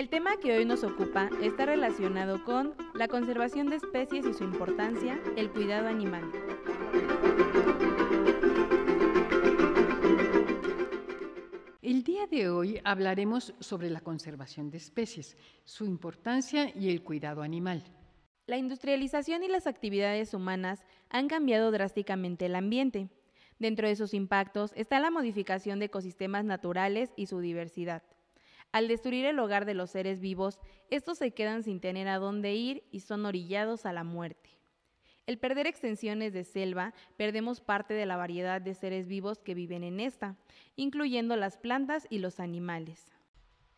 El tema que hoy nos ocupa está relacionado con la conservación de especies y su importancia, el cuidado animal. El día de hoy hablaremos sobre la conservación de especies, su importancia y el cuidado animal. La industrialización y las actividades humanas han cambiado drásticamente el ambiente. Dentro de sus impactos está la modificación de ecosistemas naturales y su diversidad. Al destruir el hogar de los seres vivos, estos se quedan sin tener a dónde ir y son orillados a la muerte. El perder extensiones de selva, perdemos parte de la variedad de seres vivos que viven en esta, incluyendo las plantas y los animales.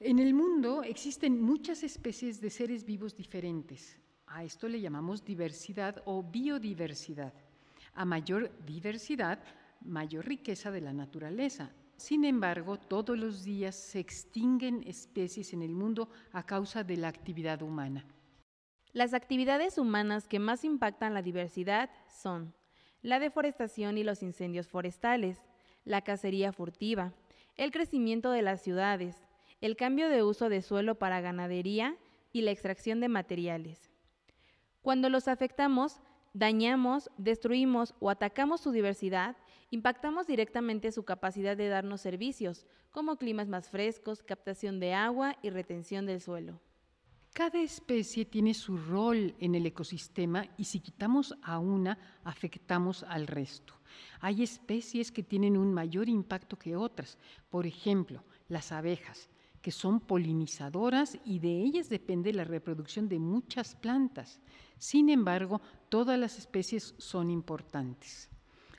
En el mundo existen muchas especies de seres vivos diferentes. A esto le llamamos diversidad o biodiversidad. A mayor diversidad, mayor riqueza de la naturaleza. Sin embargo, todos los días se extinguen especies en el mundo a causa de la actividad humana. Las actividades humanas que más impactan la diversidad son la deforestación y los incendios forestales, la cacería furtiva, el crecimiento de las ciudades, el cambio de uso de suelo para ganadería y la extracción de materiales. Cuando los afectamos, dañamos, destruimos o atacamos su diversidad, impactamos directamente su capacidad de darnos servicios, como climas más frescos, captación de agua y retención del suelo. Cada especie tiene su rol en el ecosistema y si quitamos a una, afectamos al resto. Hay especies que tienen un mayor impacto que otras. Por ejemplo, las abejas, que son polinizadoras y de ellas depende la reproducción de muchas plantas. Sin embargo, todas las especies son importantes.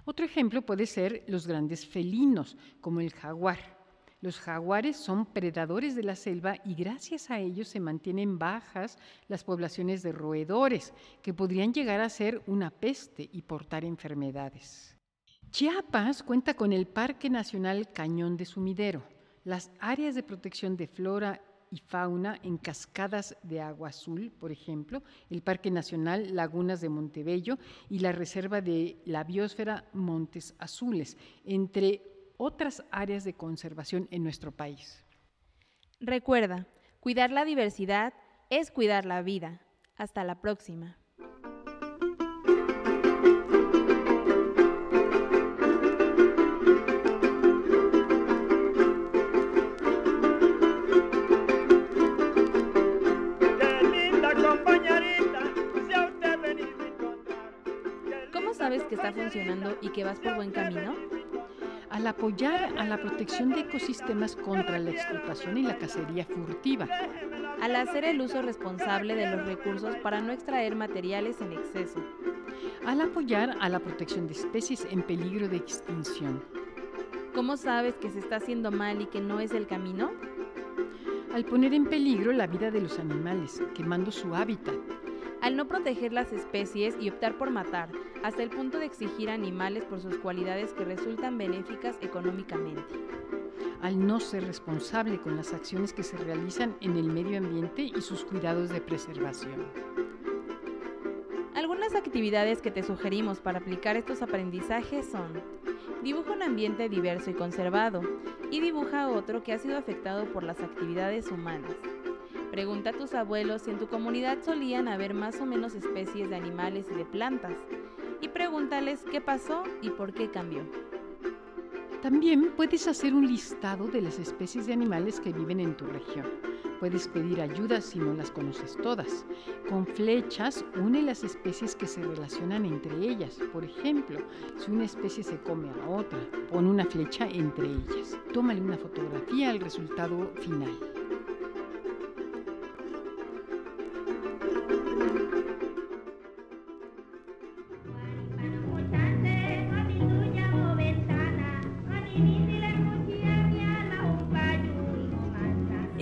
Otro ejemplo puede ser los grandes felinos, como el jaguar. Los jaguares son predadores de la selva y gracias a ellos se mantienen bajas las poblaciones de roedores, que podrían llegar a ser una peste y portar enfermedades. Chiapas cuenta con el Parque Nacional Cañón de Sumidero, las áreas de protección de flora y fauna en cascadas de agua azul, por ejemplo, el Parque Nacional Lagunas de Montebello y la Reserva de la Biosfera Montes Azules, entre otras áreas de conservación en nuestro país. Recuerda, cuidar la diversidad es cuidar la vida. Hasta la próxima. Que está funcionando y que vas por buen camino? al apoyar a la protección de ecosistemas contra la explotación y la cacería furtiva. Al hacer el uso responsable de los recursos para no extraer materiales en exceso. Al apoyar a la protección de especies en peligro de extinción. ¿Cómo sabes que se está haciendo mal y que no es el camino? Al poner en peligro la vida de los animales, quemando su hábitat, al no proteger las especies y optar por matar, hasta el punto de exigir animales por sus cualidades que resultan benéficas económicamente. Al no ser responsable con las acciones que se realizan en el medio ambiente y sus cuidados de preservación. Algunas actividades que te sugerimos para aplicar estos aprendizajes son Dibuja un ambiente diverso y conservado y dibuja otro que ha sido afectado por las actividades humanas. Pregunta a tus abuelos si en tu comunidad solían haber más o menos especies de animales y de plantas. Y pregúntales qué pasó y por qué cambió. También puedes hacer un listado de las especies de animales que viven en tu región. Puedes pedir ayuda si no las conoces todas. Con flechas une las especies que se relacionan entre ellas. Por ejemplo, si una especie se come a otra, pon una flecha entre ellas. Tómale una fotografía al resultado final.